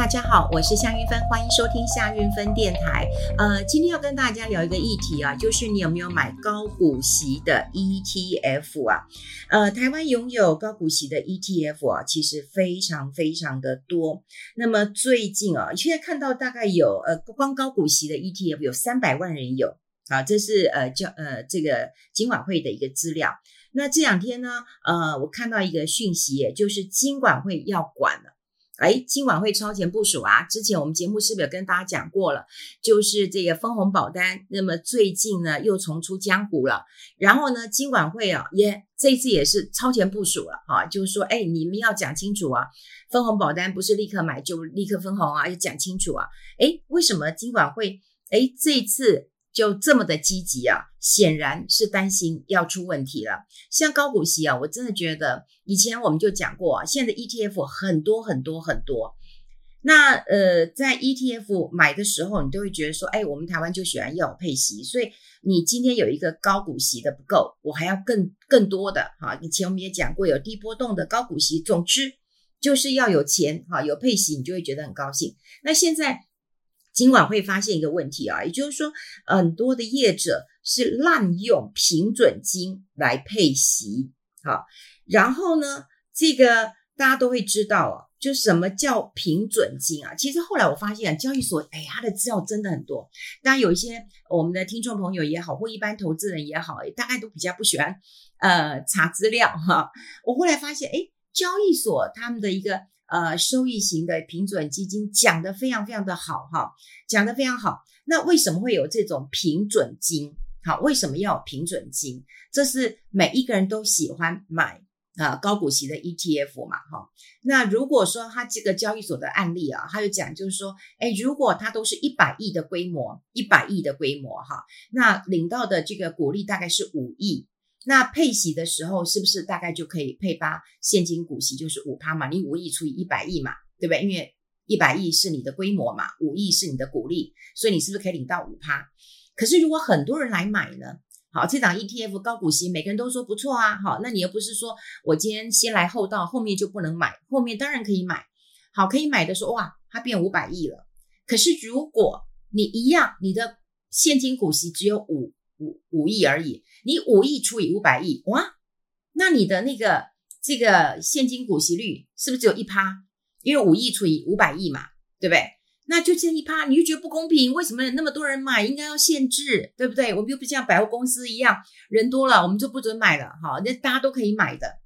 大家好，我是夏云芬，欢迎收听夏云芬电台。呃，今天要跟大家聊一个议题啊，就是你有没有买高股息的 ETF 啊？呃，台湾拥有高股息的 ETF 啊，其实非常非常的多。那么最近啊，现在看到大概有呃，光高股息的 ETF 有三百万人有啊，这是呃叫呃这个金管会的一个资料。那这两天呢，呃，我看到一个讯息，就是金管会要管了。哎，金管会超前部署啊！之前我们节目是不是有跟大家讲过了？就是这个分红保单，那么最近呢又重出江湖了。然后呢，金管会啊也这次也是超前部署了啊，就是说，哎，你们要讲清楚啊，分红保单不是立刻买就立刻分红啊，要讲清楚啊。哎，为什么金管会哎这次？就这么的积极啊，显然是担心要出问题了。像高股息啊，我真的觉得以前我们就讲过啊，现在 ETF 很多很多很多。那呃，在 ETF 买的时候，你都会觉得说，哎，我们台湾就喜欢要有配息，所以你今天有一个高股息的不够，我还要更更多的哈。以前我们也讲过，有低波动的高股息，总之就是要有钱哈，有配息，你就会觉得很高兴。那现在。今晚会发现一个问题啊，也就是说，很多的业者是滥用平准金来配息，好，然后呢，这个大家都会知道啊，就什么叫平准金啊？其实后来我发现，交易所哎，它的资料真的很多。当然有一些我们的听众朋友也好，或一般投资人也好，大概都比较不喜欢呃查资料哈。我后来发现，哎，交易所他们的一个。呃，收益型的平准基金讲得非常非常的好哈，讲得非常好。那为什么会有这种平准金？好，为什么要有平准金？这是每一个人都喜欢买啊高股息的 ETF 嘛哈。那如果说他这个交易所的案例啊，他就讲就是说，哎，如果他都是一百亿的规模，一百亿的规模哈，那领到的这个股利大概是五亿。那配息的时候，是不是大概就可以配发现金股息，就是五趴嘛？你五亿除以一百亿嘛，对不对？因为一百亿是你的规模嘛，五亿是你的股利，所以你是不是可以领到五趴？可是如果很多人来买呢？好，这档 ETF 高股息，每个人都说不错啊。好，那你又不是说我今天先来后到，后面就不能买，后面当然可以买。好，可以买的说，哇，它变五百亿了。可是如果你一样，你的现金股息只有五。五五亿而已，你五亿除以五百亿，哇，那你的那个这个现金股息率是不是只有一趴？因为五亿除以五百亿嘛，对不对？那就这一趴，你就觉得不公平？为什么那么多人买？应该要限制，对不对？我们又不像百货公司一样，人多了我们就不准买了，哈，那大家都可以买的。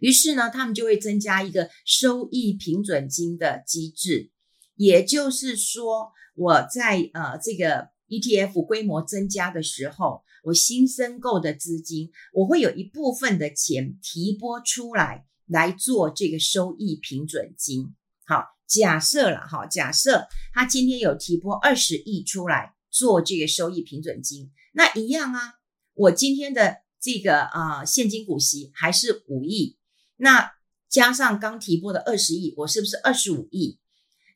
于是呢，他们就会增加一个收益平准金的机制，也就是说，我在呃这个。ETF 规模增加的时候，我新申购的资金，我会有一部分的钱提拨出来来做这个收益平准金。好，假设了哈，假设他今天有提拨二十亿出来做这个收益平准金，那一样啊，我今天的这个啊、呃、现金股息还是五亿，那加上刚提拨的二十亿，我是不是二十五亿？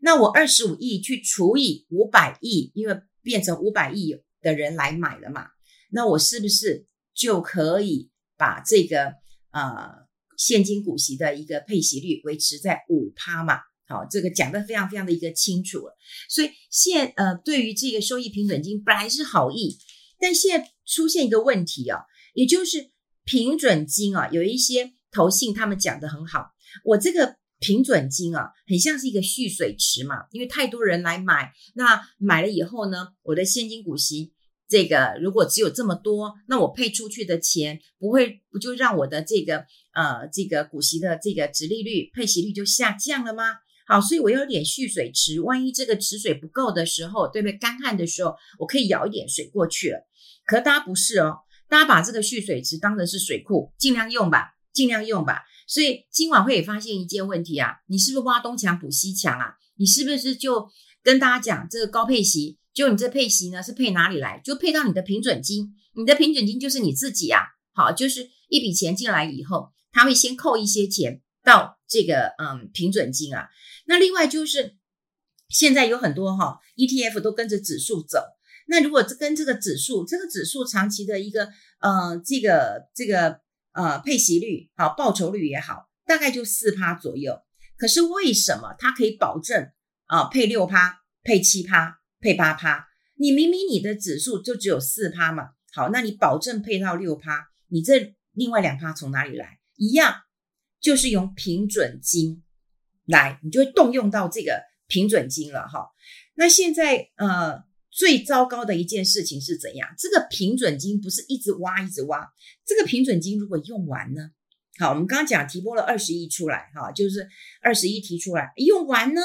那我二十五亿去除以五百亿，因为变成五百亿的人来买了嘛？那我是不是就可以把这个呃现金股息的一个配息率维持在五趴嘛？好，这个讲得非常非常的一个清楚了。所以现呃对于这个收益平准金本来是好意，但现在出现一个问题啊，也就是平准金啊，有一些投信他们讲得很好，我这个。平准金啊，很像是一个蓄水池嘛，因为太多人来买，那买了以后呢，我的现金股息这个如果只有这么多，那我配出去的钱不会不就让我的这个呃这个股息的这个殖利率配息率就下降了吗？好，所以我要有点蓄水池，万一这个池水不够的时候，对不对？干旱的时候，我可以舀一点水过去。可大家不是哦，大家把这个蓄水池当成是水库，尽量用吧，尽量用吧。所以今晚会也发现一件问题啊，你是不是挖东墙补西墙啊？你是不是就跟大家讲这个高配息，就你这配息呢是配哪里来？就配到你的平准金，你的平准金就是你自己啊。好，就是一笔钱进来以后，他会先扣一些钱到这个嗯平准金啊。那另外就是现在有很多哈、ETF 都跟着指数走，那如果跟这个指数，这个指数长期的一个呃这个这个。呃，配息率好，报酬率也好，大概就四趴左右。可是为什么它可以保证啊，配六趴，配七趴，配八趴。你明明你的指数就只有四趴嘛，好，那你保证配到六趴，你这另外两趴从哪里来？一样，就是用平准金来，你就会动用到这个平准金了哈。那现在呃，最糟糕的一件事情是怎样？这个平准金不是一直挖一直挖，这个平准金如果用完呢？好，我们刚刚讲提拨了二十亿出来，哈，就是二十亿提出来，用完呢？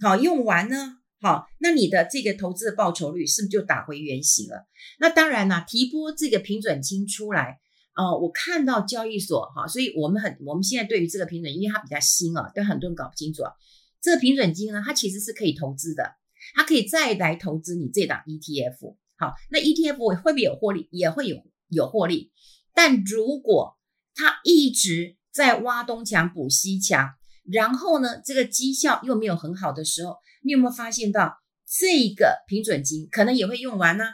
好，用完呢？好，那你的这个投资的报酬率是不是就打回原形了？那当然啦，提拨这个平准金出来，呃，我看到交易所哈，所以我们很，我们现在对于这个平准，因为它比较新啊，但很多人搞不清楚啊。这个平准金呢，它其实是可以投资的，它可以再来投资你这档 ETF。好，那 ETF 会不会有获利？也会有有获利，但如果他一直在挖东墙补西墙，然后呢，这个绩效又没有很好的时候，你有没有发现到这个平准金可能也会用完呢？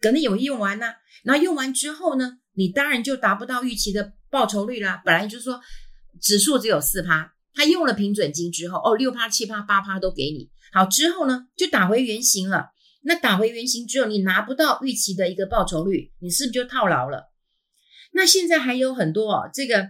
可能也会用完呢。然后用完之后呢，你当然就达不到预期的报酬率啦。本来就是说指数只有四趴，他用了平准金之后，哦，六趴、七趴、八趴都给你。好，之后呢，就打回原形了。那打回原形之后，你拿不到预期的一个报酬率，你是不是就套牢了？那现在还有很多哦，这个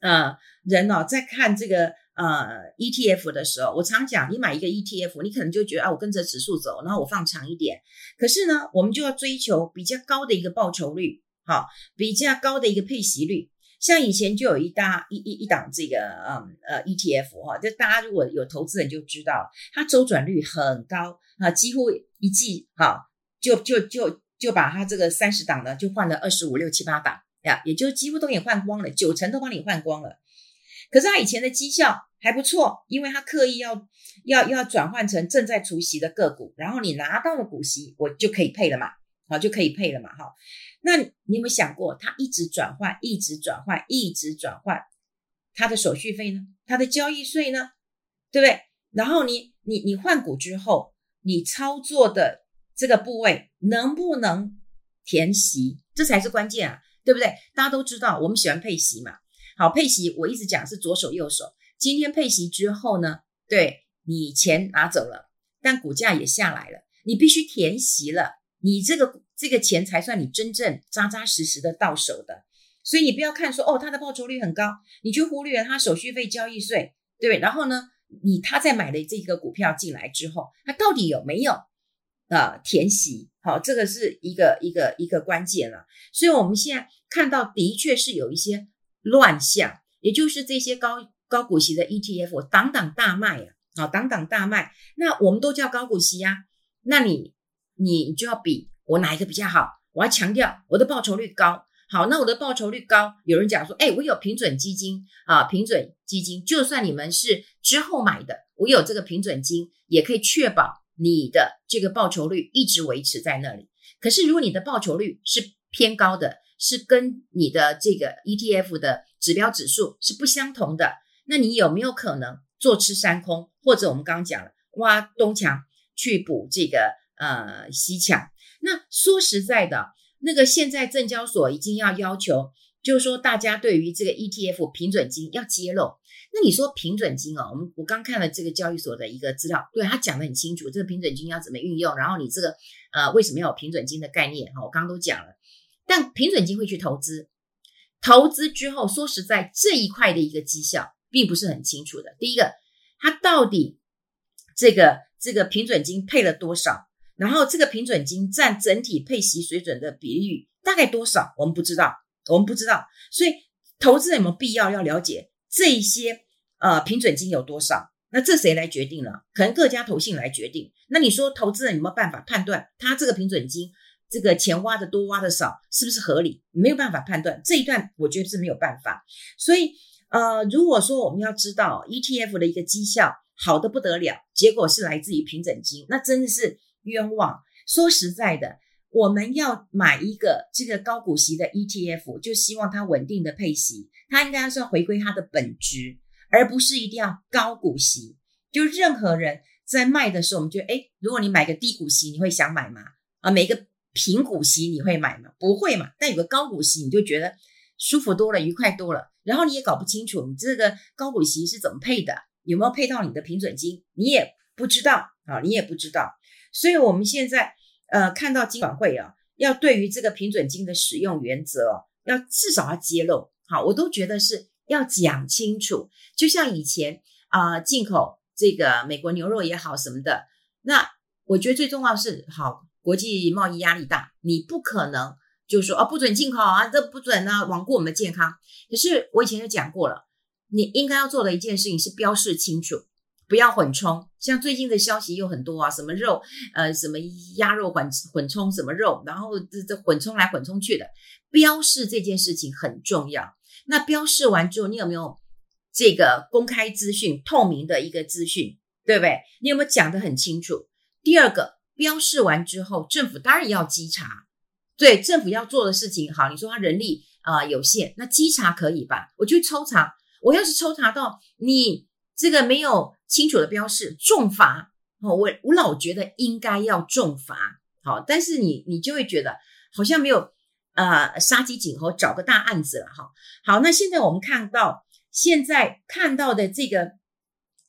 呃人哦，在看这个呃 ETF 的时候，我常讲，你买一个 ETF，你可能就觉得啊，我跟着指数走，然后我放长一点。可是呢，我们就要追求比较高的一个报酬率，好，比较高的一个配息率。像以前就有一大一一一档这个嗯呃 ETF 哈，就大家如果有投资人就知道，它周转率很高啊，几乎一季哈就就就就把它这个三十档呢就换了二十五六七八档。呀，也就几乎都给你换光了，九成都帮你换光了。可是他以前的绩效还不错，因为他刻意要要要转换成正在除息的个股，然后你拿到了股息，我就可以配了嘛，好，就可以配了嘛，哈。那你有没有想过，他一直转换，一直转换，一直转换，他的手续费呢？他的交易税呢？对不对？然后你你你换股之后，你操作的这个部位能不能填息？这才是关键啊！对不对？大家都知道，我们喜欢配息嘛。好，配息我一直讲是左手右手。今天配息之后呢，对，你钱拿走了，但股价也下来了，你必须填息了，你这个这个钱才算你真正扎扎实实的到手的。所以你不要看说哦，它的报酬率很高，你就忽略了它手续费、交易税，对不对？然后呢，你他在买了这个股票进来之后，它到底有没有？呃，填息，好，这个是一个一个一个关键了。所以我们现在看到的确是有一些乱象，也就是这些高高股息的 ETF 挡挡大卖啊，好，档档大卖。那我们都叫高股息呀，那你你就要比我哪一个比较好？我要强调我的报酬率高。好，那我的报酬率高，有人讲说，哎，我有平准基金啊，平准基金，就算你们是之后买的，我有这个平准金，也可以确保。你的这个报酬率一直维持在那里，可是如果你的报酬率是偏高的，是跟你的这个 ETF 的指标指数是不相同的，那你有没有可能坐吃山空，或者我们刚刚讲了挖东墙去补这个呃吸抢？那说实在的，那个现在证交所已经要要求，就是说大家对于这个 ETF 平准金要揭露。那你说平准金哦，我们我刚看了这个交易所的一个资料，对他讲的很清楚，这个平准金要怎么运用，然后你这个呃为什么要有平准金的概念哈，我刚刚都讲了。但平准金会去投资，投资之后说实在这一块的一个绩效并不是很清楚的。第一个，它到底这个这个平准金配了多少，然后这个平准金占整体配息水准的比率大概多少，我们不知道，我们不知道。所以投资人有没有必要要了解？这一些呃平准金有多少？那这谁来决定呢？可能各家投信来决定。那你说投资人有没有办法判断他这个平准金这个钱挖的多挖的少是不是合理？没有办法判断这一段，我觉得是没有办法。所以呃，如果说我们要知道 ETF 的一个绩效好得不得了，结果是来自于平准金，那真的是冤枉。说实在的。我们要买一个这个高股息的 ETF，就希望它稳定的配息，它应该是要回归它的本质，而不是一定要高股息。就任何人在卖的时候，我们觉得，诶，如果你买个低股息，你会想买吗？啊，买个平股息你会买吗？不会嘛。但有个高股息，你就觉得舒服多了，愉快多了。然后你也搞不清楚你这个高股息是怎么配的，有没有配到你的平准金，你也。不知道啊，你也不知道。所以我们现在呃看到金管会啊，要对于这个平准金的使用原则哦，要至少要揭露。好，我都觉得是要讲清楚。就像以前啊，进口这个美国牛肉也好什么的，那我觉得最重要是好，国际贸易压力大，你不可能就说啊不准进口啊，这不准啊，罔顾我们的健康。可是我以前就讲过了，你应该要做的一件事情是标示清楚。不要混充，像最近的消息又很多啊，什么肉，呃，什么鸭肉混混充什么肉，然后这这混充来混充去的，标示这件事情很重要。那标示完之后，你有没有这个公开资讯、透明的一个资讯，对不对？你有没有讲得很清楚？第二个，标示完之后，政府当然要稽查，对，政府要做的事情，好，你说他人力啊、有限，那稽查可以吧？我去抽查，我要是抽查到你这个没有。清楚的标示，重罚哦！我我老觉得应该要重罚，好，但是你你就会觉得好像没有呃杀鸡儆猴，找个大案子了哈。好，那现在我们看到现在看到的这个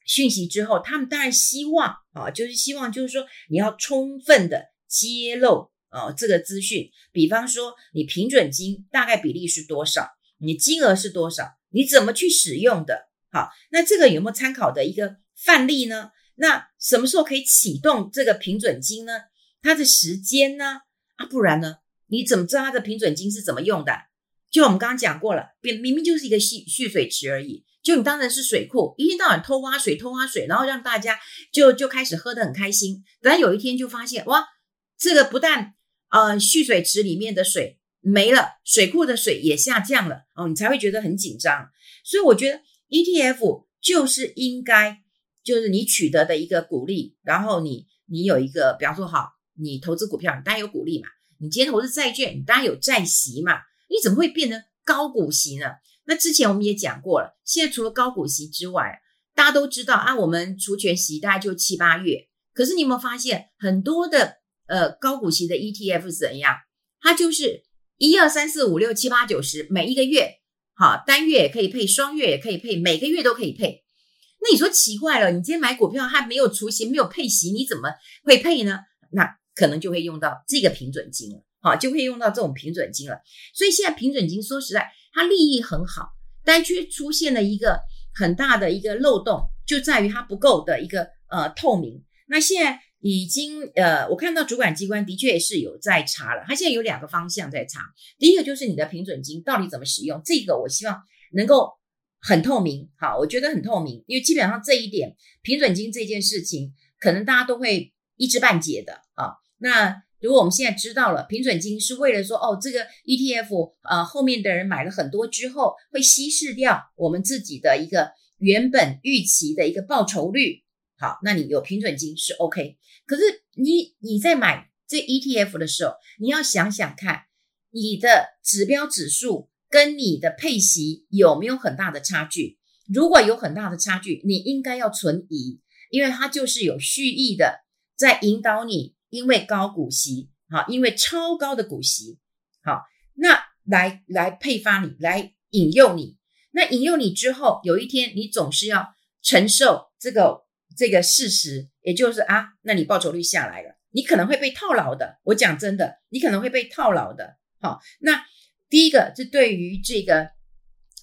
讯息之后，他们当然希望啊，就是希望就是说你要充分的揭露哦这个资讯，比方说你平准金大概比例是多少，你金额是多少，你怎么去使用的？好，那这个有没有参考的一个？范例呢？那什么时候可以启动这个平准金呢？它的时间呢？啊，不然呢？你怎么知道它的平准金是怎么用的？就我们刚刚讲过了，明明明就是一个蓄蓄水池而已。就你当然是水库，一天到晚偷挖水，偷挖水，然后让大家就就开始喝得很开心。等有一天就发现，哇，这个不但呃蓄水池里面的水没了，水库的水也下降了哦，你才会觉得很紧张。所以我觉得 ETF 就是应该。就是你取得的一个股利，然后你你有一个，比方说好，你投资股票，你当然有股利嘛。你今天投资债券，你当然有债息嘛。你怎么会变成高股息呢？那之前我们也讲过了，现在除了高股息之外，大家都知道啊，我们除权息大概就七八月。可是你有没有发现，很多的呃高股息的 ETF 是怎样？它就是一二三四五六七八九十，每一个月好，单月也可以配，双月也可以配，每个月都可以配。那你说奇怪了，你今天买股票还没有除息，没有配息，你怎么会配呢？那可能就会用到这个平准金了，好，就会用到这种平准金了。所以现在平准金说实在，它利益很好，但却出现了一个很大的一个漏洞，就在于它不够的一个呃透明。那现在已经呃，我看到主管机关的确是有在查了，它现在有两个方向在查，第一个就是你的平准金到底怎么使用，这个我希望能够。很透明，好，我觉得很透明，因为基本上这一点平准金这件事情，可能大家都会一知半解的啊。那如果我们现在知道了平准金是为了说，哦，这个 ETF 呃后面的人买了很多之后，会稀释掉我们自己的一个原本预期的一个报酬率，好，那你有平准金是 OK。可是你你在买这 ETF 的时候，你要想想看，你的指标指数。跟你的配息有没有很大的差距？如果有很大的差距，你应该要存疑，因为它就是有蓄意的在引导你，因为高股息，好，因为超高的股息，好，那来来配发你，来引诱你，那引诱你之后，有一天你总是要承受这个这个事实，也就是啊，那你报酬率下来了，你可能会被套牢的。我讲真的，你可能会被套牢的。好，那。第一个是对于这个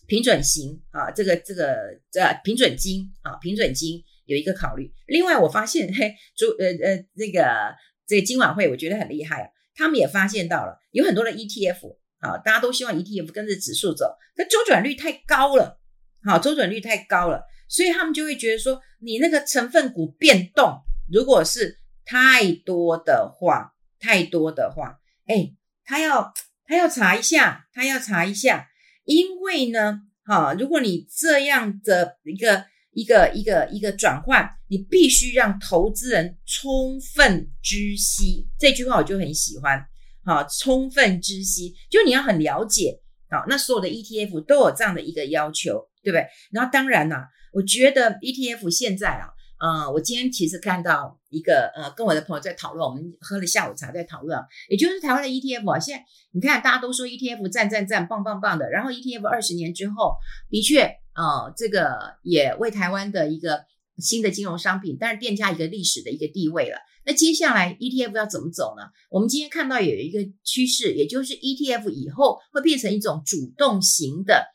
平准型啊，这个这个呃平准金啊，平准金有一个考虑。另外，我发现嘿，主呃呃这个这个金晚会我觉得很厉害啊，他们也发现到了有很多的 ETF 啊，大家都希望 ETF 跟着指数走，可周转率太高了，好，周转率太高了，所以他们就会觉得说，你那个成分股变动如果是太多的话，太多的话，哎，他要。他要查一下，他要查一下，因为呢，哈，如果你这样的一个一个一个一个转换，你必须让投资人充分知悉。这句话我就很喜欢，好，充分知悉，就你要很了解，好，那所有的 ETF 都有这样的一个要求，对不对？然后当然啦，我觉得 ETF 现在啊。呃，我今天其实看到一个呃，跟我的朋友在讨论，我们喝了下午茶在讨论，也就是台湾的 ETF 啊，现在你看大家都说 ETF 赞赞赞，棒棒棒的，然后 ETF 二十年之后，的确，呃，这个也为台湾的一个新的金融商品，但是奠下一个历史的一个地位了。那接下来 ETF 要怎么走呢？我们今天看到有一个趋势，也就是 ETF 以后会变成一种主动型的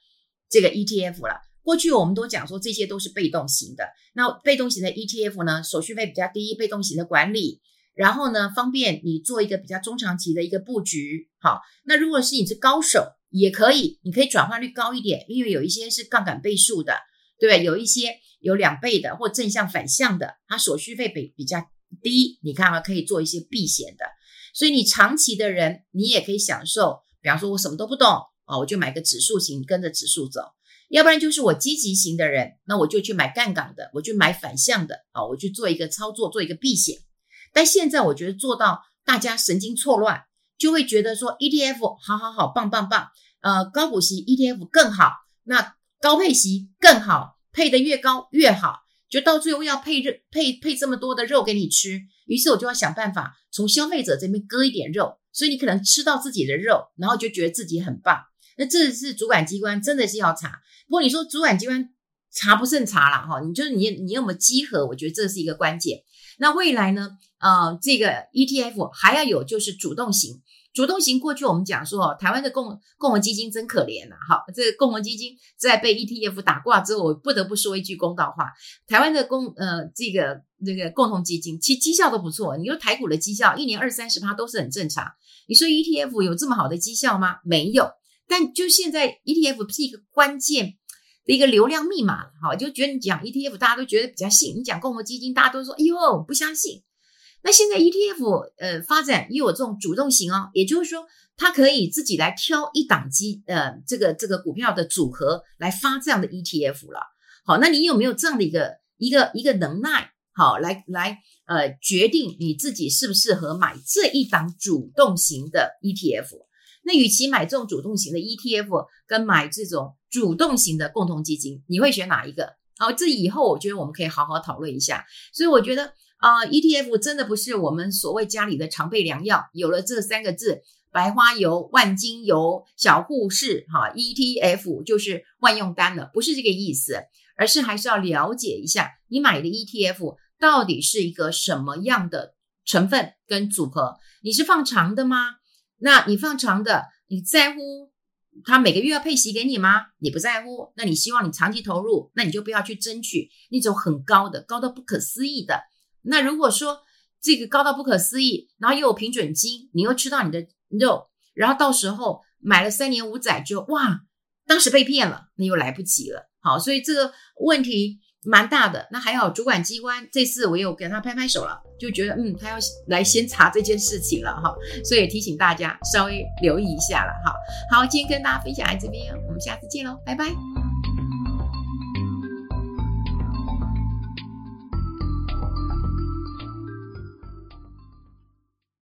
这个 ETF 了。过去我们都讲说这些都是被动型的，那被动型的 ETF 呢，手续费比较低，被动型的管理，然后呢，方便你做一个比较中长期的一个布局。好，那如果是你是高手，也可以，你可以转换率高一点，因为有一些是杠杆倍数的，对不对？有一些有两倍的或正向反向的，它手续费比比较低，你看啊，可以做一些避险的。所以你长期的人，你也可以享受，比方说我什么都不懂啊，我就买个指数型，跟着指数走。要不然就是我积极型的人，那我就去买杠杆的，我去买反向的啊，我去做一个操作，做一个避险。但现在我觉得做到大家神经错乱，就会觉得说 ETF 好好好，棒棒棒，呃，高股息 ETF 更好，那高配息更好，配得越高越好，就到最后要配肉配配这么多的肉给你吃，于是我就要想办法从消费者这边割一点肉，所以你可能吃到自己的肉，然后就觉得自己很棒。那这是主管机关真的是要查。不过你说主管机关查不胜查了哈，你就是你你有没有稽核？我觉得这是一个关键。那未来呢？呃，这个 ETF 还要有就是主动型。主动型过去我们讲说，台湾的共共同基金真可怜呐、啊。好，这个共同基金在被 ETF 打挂之后，我不得不说一句公道话：台湾的共呃这个这个共同基金其绩效都不错。你说台股的绩效一年二三十趴都是很正常。你说 ETF 有这么好的绩效吗？没有。但就现在，ETF 是一个关键的一个流量密码，哈，就觉得你讲 ETF，大家都觉得比较信；你讲共和基金，大家都说，哎呦，不相信。那现在 ETF 呃发展又有这种主动型哦，也就是说，它可以自己来挑一档基呃这个这个股票的组合来发这样的 ETF 了。好，那你有没有这样的一个一个一个能耐？好，来来呃决定你自己适不适合买这一档主动型的 ETF。那与其买这种主动型的 ETF，跟买这种主动型的共同基金，你会选哪一个？好，这以后我觉得我们可以好好讨论一下。所以我觉得啊，呃，ETF 真的不是我们所谓家里的常备良药。有了这三个字，白花油、万金油、小护士，哈，ETF 就是万用单了，不是这个意思，而是还是要了解一下你买的 ETF 到底是一个什么样的成分跟组合，你是放长的吗？那你放长的，你在乎他每个月要配息给你吗？你不在乎，那你希望你长期投入，那你就不要去争取那种很高的、高到不可思议的。那如果说这个高到不可思议，然后又有平准金，你又吃到你的肉，然后到时候买了三年五载之后，哇，当时被骗了，那又来不及了。好，所以这个问题。蛮大的，那还好，主管机关这次我有给他拍拍手了，就觉得嗯，他要来先查这件事情了哈，所以提醒大家稍微留意一下了哈。好，今天跟大家分享在这边，我们下次见喽，拜拜。